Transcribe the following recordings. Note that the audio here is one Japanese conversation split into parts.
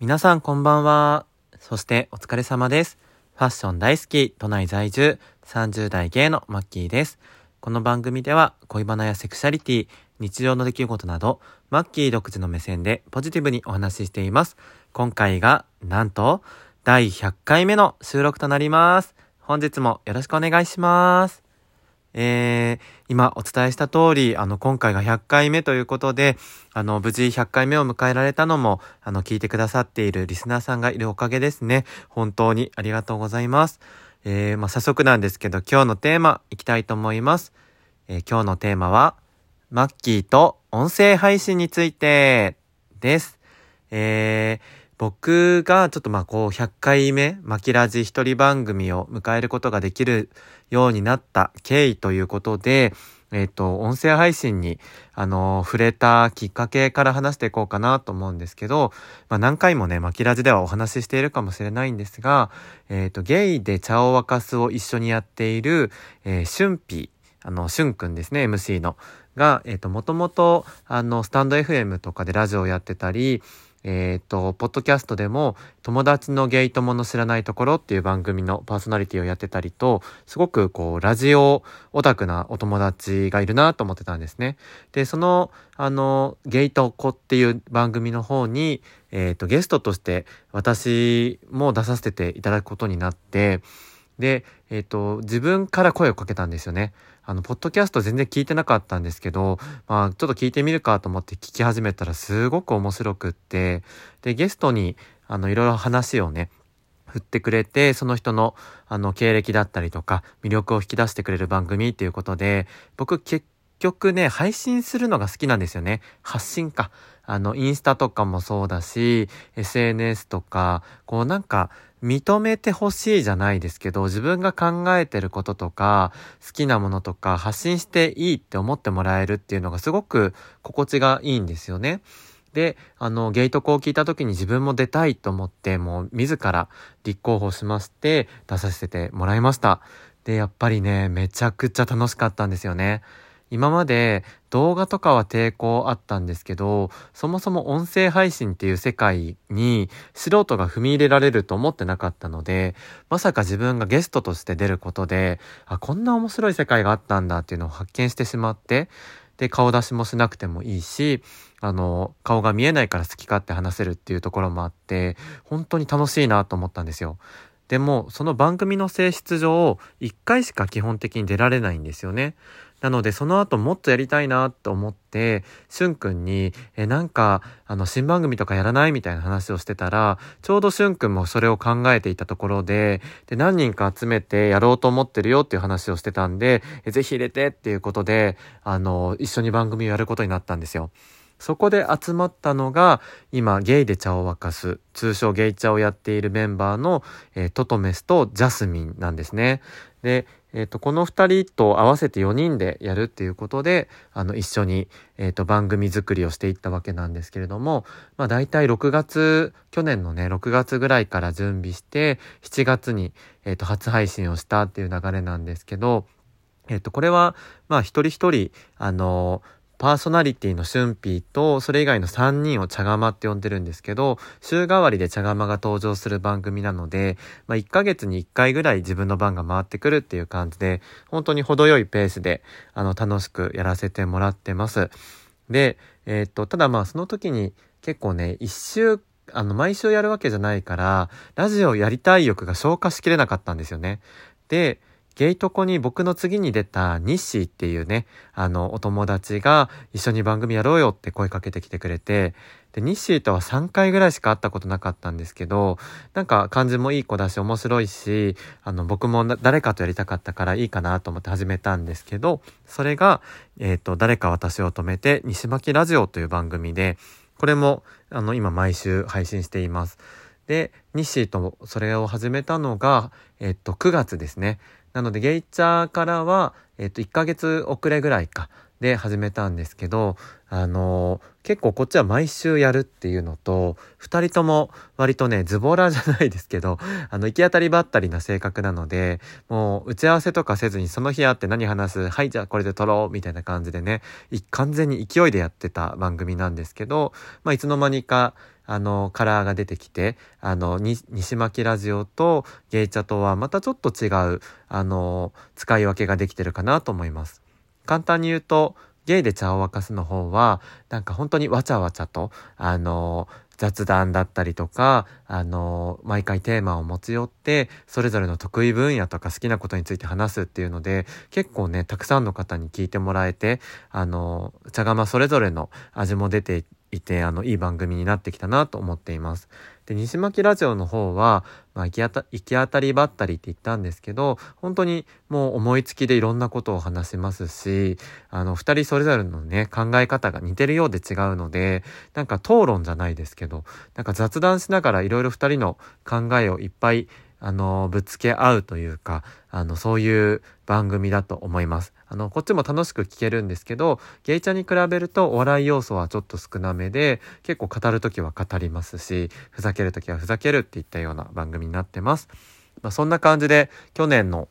皆さんこんばんは。そしてお疲れ様です。ファッション大好き、都内在住、30代ゲイのマッキーです。この番組では恋バナやセクシャリティ、日常の出来事など、マッキー独自の目線でポジティブにお話ししています。今回が、なんと、第100回目の収録となります。本日もよろしくお願いします。えー、今お伝えした通り、あの、今回が100回目ということで、あの、無事100回目を迎えられたのも、あの、聞いてくださっているリスナーさんがいるおかげですね。本当にありがとうございます。えー、まあ、早速なんですけど、今日のテーマ、いきたいと思います。えー今日のテーマは、マッキーと音声配信についてです。えー、僕がちょっとまあこう100回目、マキラジ一人番組を迎えることができるようになった経緯ということで、えっ、と、音声配信に、あの、触れたきっかけから話していこうかなと思うんですけど、まあ何回もね、マキラジではお話ししているかもしれないんですが、えっ、と、ゲイで茶を沸かすを一緒にやっている、えー、シュンピ、あの、シュンくんですね、MC の。が、えっ、と、もともと、あの、スタンド FM とかでラジオをやってたり、えっ、と、ポッドキャストでも、友達のゲイ友の知らないところっていう番組のパーソナリティをやってたりと、すごくこう、ラジオオタクなお友達がいるなと思ってたんですね。で、その、あの、ゲイと子っていう番組の方に、えっ、と、ゲストとして私も出させていただくことになって、で、えっ、と、自分から声をかけたんですよね。あの、ポッドキャスト全然聞いてなかったんですけど、まあ、ちょっと聞いてみるかと思って聞き始めたらすごく面白くって、で、ゲストに、あの、いろいろ話をね、振ってくれて、その人の、あの、経歴だったりとか、魅力を引き出してくれる番組っていうことで、僕結局ね、配信するのが好きなんですよね。発信か。あの、インスタとかもそうだし、SNS とか、こうなんか、認めてほしいじゃないですけど、自分が考えてることとか、好きなものとか、発信していいって思ってもらえるっていうのがすごく心地がいいんですよね。で、あの、ゲイトコを聞いた時に自分も出たいと思って、もう自ら立候補しまして、出させてもらいました。で、やっぱりね、めちゃくちゃ楽しかったんですよね。今まで動画とかは抵抗あったんですけど、そもそも音声配信っていう世界に素人が踏み入れられると思ってなかったので、まさか自分がゲストとして出ることで、あ、こんな面白い世界があったんだっていうのを発見してしまって、で、顔出しもしなくてもいいし、あの、顔が見えないから好き勝手話せるっていうところもあって、本当に楽しいなと思ったんですよ。でも、その番組の性質上、一回しか基本的に出られないんですよね。なので、その後もっとやりたいなと思って、しゅんくんに、え、なんか、あの、新番組とかやらないみたいな話をしてたら、ちょうどしゅんくんもそれを考えていたところで、で、何人か集めてやろうと思ってるよっていう話をしてたんで、えぜひ入れてっていうことで、あの、一緒に番組をやることになったんですよ。そこで集まったのが、今、ゲイで茶を沸かす、通称ゲイ茶をやっているメンバーの、えートトメスとジャスミンなんですね。で、えっ、と、この二人と合わせて4人でやるっていうことで、あの、一緒に、えっ、と、番組作りをしていったわけなんですけれども、まあ、大体6月、去年のね、6月ぐらいから準備して、7月に、えっ、と、初配信をしたっていう流れなんですけど、えっ、と、これは、まあ、一人一人、あのパーソナリティのシュンピーと、それ以外の3人を茶釜って呼んでるんですけど、週替わりで茶釜が登場する番組なので、まあ、1ヶ月に1回ぐらい自分の番が回ってくるっていう感じで、本当に程よいペースで、あの、楽しくやらせてもらってます。で、えっ、と、ただまあ、その時に結構ね、一週、あの、毎週やるわけじゃないから、ラジオやりたい欲が消化しきれなかったんですよね。で、ゲイトコに僕の次に出たニッシーっていうね、あの、お友達が一緒に番組やろうよって声かけてきてくれて、で、ニッシーとは3回ぐらいしか会ったことなかったんですけど、なんか感じもいい子だし面白いし、あの、僕も誰かとやりたかったからいいかなと思って始めたんですけど、それが、えっ、と、誰か私を止めて、西巻ラジオという番組で、これも、あの、今毎週配信しています。で、ニッシーとそれを始めたのが、えっと、9月ですね。なので、ゲイチャーからは、えっと、1ヶ月遅れぐらいか、で始めたんですけど、あの結構こっちは毎週やるっていうのと、二人とも割とね、ズボラじゃないですけど、あの、行き当たりばったりな性格なので、もう、打ち合わせとかせずにその日会って何話すはい、じゃあこれで撮ろうみたいな感じでね、完全に勢いでやってた番組なんですけど、まあ、いつの間にか、あの、カラーが出てきて、あの、西巻ラジオとゲイチャとはまたちょっと違う、あの、使い分けができてるかなと思います。簡単に言うと、ゲイで茶を沸かすの方は、なんか本当にわちゃわちゃと、あの、雑談だったりとか、あの、毎回テーマを持ち寄って、それぞれの得意分野とか好きなことについて話すっていうので、結構ね、たくさんの方に聞いてもらえて、あの、茶釜それぞれの味も出ていて、あの、いい番組になってきたなと思っています。で、西巻ラジオの方は、まあ、行き当た行き当たりばったりって言ったんですけど、本当にもう思いつきでいろんなことを話しますし、あの、二人それぞれのね、考え方が似てるようで違うので、なんか討論じゃないですけど、なんか雑談しながらいろいろ二人の考えをいっぱいあの、ぶつけ合うというか、あの、そういう番組だと思います。あの、こっちも楽しく聞けるんですけど、ゲイチャに比べるとお笑い要素はちょっと少なめで、結構語るときは語りますし、ふざけるときはふざけるっていったような番組になってます。まあ、そんな感じで、去年の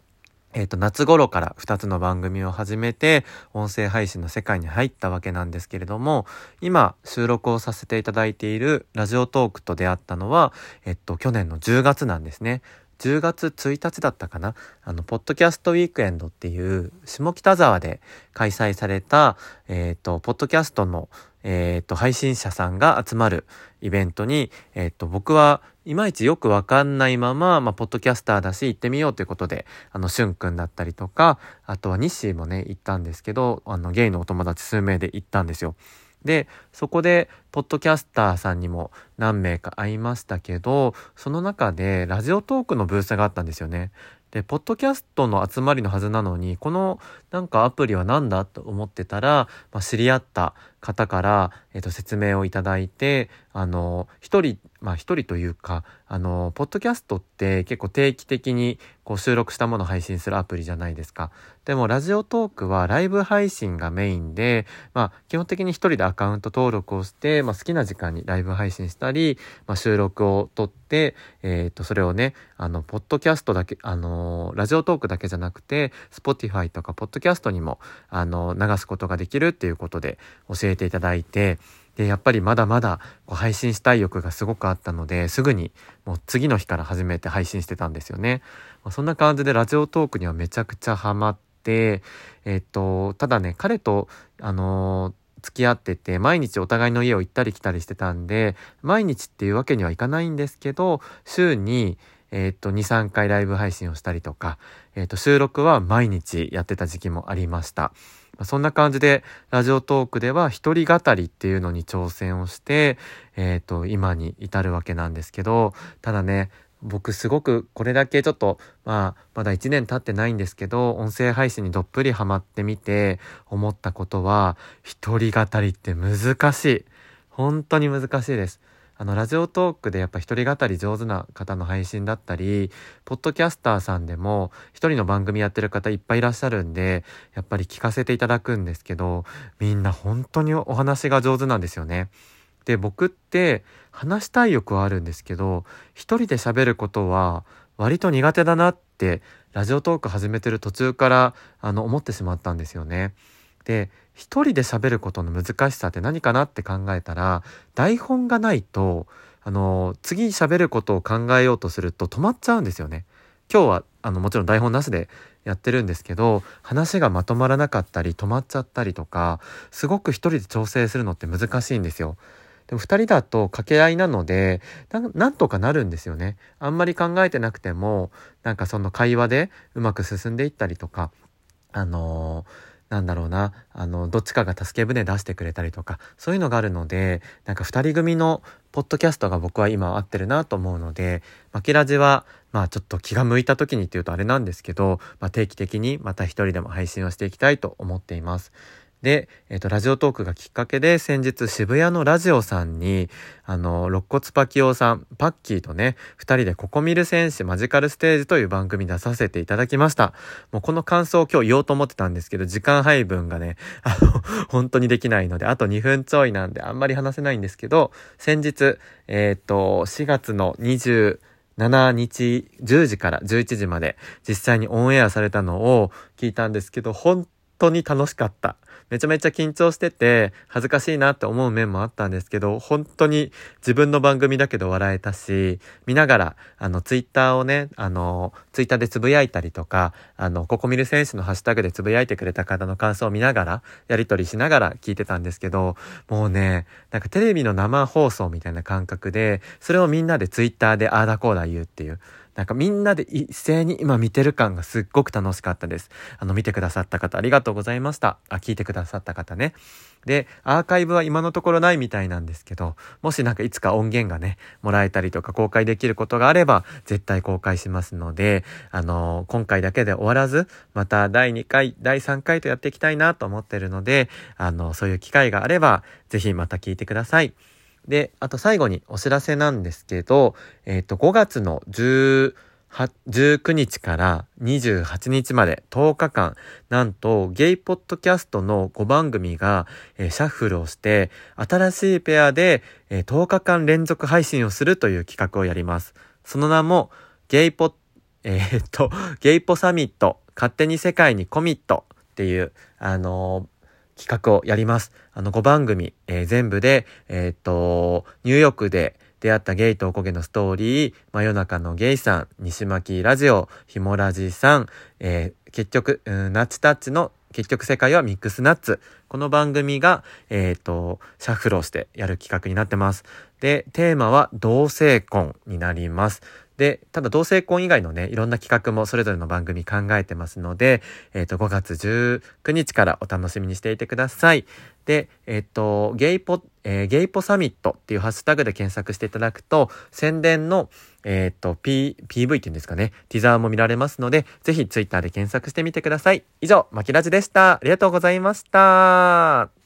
えっ、ー、と、夏頃から2つの番組を始めて、音声配信の世界に入ったわけなんですけれども、今、収録をさせていただいているラジオトークと出会ったのは、えっと、去年の10月なんですね。10月1日だったかな？あの、ポッドキャストウィークエンドっていう、下北沢で開催された、えっ、ー、と、ポッドキャストの、えっ、ー、と、配信者さんが集まるイベントに、えっ、ー、と、僕はいまいちよくわかんないまま、まあ、ポッドキャスターだし行ってみようということで、あの、しゅんくんだったりとか、あとはニッシーもね、行ったんですけど、あの、ゲイのお友達数名で行ったんですよ。で、そこで、ポッドキャスターさんにも何名か会いましたけど、その中でラジオトークのブースがあったんですよね。で、ポッドキャストの集まりのはずなのに、このなんかアプリは何だと思ってたら、まあ、知り合った方から、えっ、と、説明をいただいて、あの、一人、まあ一人というか、あの、ポッドキャストって結構定期的にこう収録したものを配信するアプリじゃないですか。でも、ラジオトークはライブ配信がメインで、まあ基本的に一人でアカウント登録をして、まあ好きな時間にライブ配信したり、まあ収録を撮って、えっ、と、それをね、あの、ポッドキャストだけ、あの、ラジオトークだけじゃなくて、Spotify とかポッドキャストにも、あの、流すことができるっていうことで教ええていただいて、で、やっぱりまだまだこう配信したい欲がすごくあったので、すぐにもう次の日から始めて配信してたんですよね。まあ、そんな感じでラジオトークにはめちゃくちゃハマって、えっと、ただね、彼と、あのー付き合ってて、毎日お互いの家を行ったり来たりしてたんで、毎日っていうわけにはいかないんですけど、週に、えっ、と、2、3回ライブ配信をしたりとか、えっ、と、収録は毎日やってた時期もありました。そんな感じで、ラジオトークでは一人語りっていうのに挑戦をして、えっ、ー、と、今に至るわけなんですけど、ただね、僕すごくこれだけちょっと、まあ、まだ1年経ってないんですけど、音声配信にどっぷりハマってみて思ったことは、一人語りって難しい。本当に難しいです。あの、ラジオトークでやっぱ一人語り上手な方の配信だったり、ポッドキャスターさんでも一人の番組やってる方いっぱいいらっしゃるんで、やっぱり聞かせていただくんですけど、みんな本当にお話が上手なんですよね。で、僕って話したい欲はあるんですけど、一人で喋ることは割と苦手だなって、ラジオトーク始めてる途中からあの思ってしまったんですよね。で、一人で喋ることの難しさって何かなって考えたら、台本がないと、あの、次喋ることを考えようとすると止まっちゃうんですよね。今日は、あの、もちろん台本なしでやってるんですけど、話がまとまらなかったり止まっちゃったりとか、すごく一人で調整するのって難しいんですよ。でも二人だと掛け合いなのでな、なんとかなるんですよね。あんまり考えてなくても、なんかその会話でうまく進んでいったりとか、あのーなんだろうな、あの、どっちかが助け舟出してくれたりとか、そういうのがあるので、なんか二人組のポッドキャストが僕は今合ってるなと思うので、マキラジは、まあちょっと気が向いた時にっていうとあれなんですけど、まあ定期的にまた一人でも配信をしていきたいと思っています。で、えっ、と、ラジオトークがきっかけで、先日渋谷のラジオさんに、あの、肋骨パキオさん、パッキーとね、二人でココミル戦士マジカルステージという番組出させていただきました。もうこの感想を今日言おうと思ってたんですけど、時間配分がね、あの、本当にできないので、あと2分ちょいなんであんまり話せないんですけど、先日、えっ、と、4月の20、7日10時から11時まで実際にオンエアされたのを聞いたんですけど、本当に楽しかった。めちゃめちゃ緊張してて、恥ずかしいなって思う面もあったんですけど、本当に自分の番組だけど笑えたし、見ながら、あの、ツイッターをね、あの、ツイッターでつぶやいたりとか、あの、ここ見る選手のハッシュタグでつぶやいてくれた方の感想を見ながら、やりとりしながら聞いてたんですけど、もうね、なんかテレビの生放送みたいな感覚で、それをみんなでツイッターでああだこうだ言うっていう、なんかみんなで一斉に今見てる感がすっごく楽しかったです。あの、見てくださった方ありがとうございました。あ、聞いてくださった方ね。で、アーカイブは今のところないみたいなんですけど、もしなんかいつか音源がね、もらえたりとか公開できることがあれば、絶対公開しますので、あの、今回だけで終わらず、また第2回、第3回とやっていきたいなと思ってるので、あの、そういう機会があれば、ぜひまた聞いてください。で、あと最後にお知らせなんですけど、えっ、ー、と、5月の10、19日から28日まで10日間、なんとゲイポッドキャストの5番組が、えー、シャッフルをして、新しいペアで、えー、10日間連続配信をするという企画をやります。その名も、ゲイポ、えー、っと、ゲイポサミット、勝手に世界にコミットっていう、あの企画をやります。あの5番組、えー、全部で、えー、っと、ニューヨークで出会ったゲイとおこげのストーリー、真夜中のゲイさん、西巻ラジオ、ひもラジさん、えー、結局、うん、ナッチタッチの結局世界はミックスナッツ。この番組が、えっ、ー、と、シャッフルをしてやる企画になってます。で、テーマは同性婚になります。で、ただ同性婚以外のね、いろんな企画もそれぞれの番組考えてますので、えっ、ー、と、5月19日からお楽しみにしていてください。で、えっ、ー、と、ゲイポ、えー、ゲイポサミットっていうハッシュタグで検索していただくと、宣伝の、えっ、と、P、PV っていうんですかね、ティザーも見られますので、ぜひツイッターで検索してみてください。以上、マキラジでした。ありがとうございました。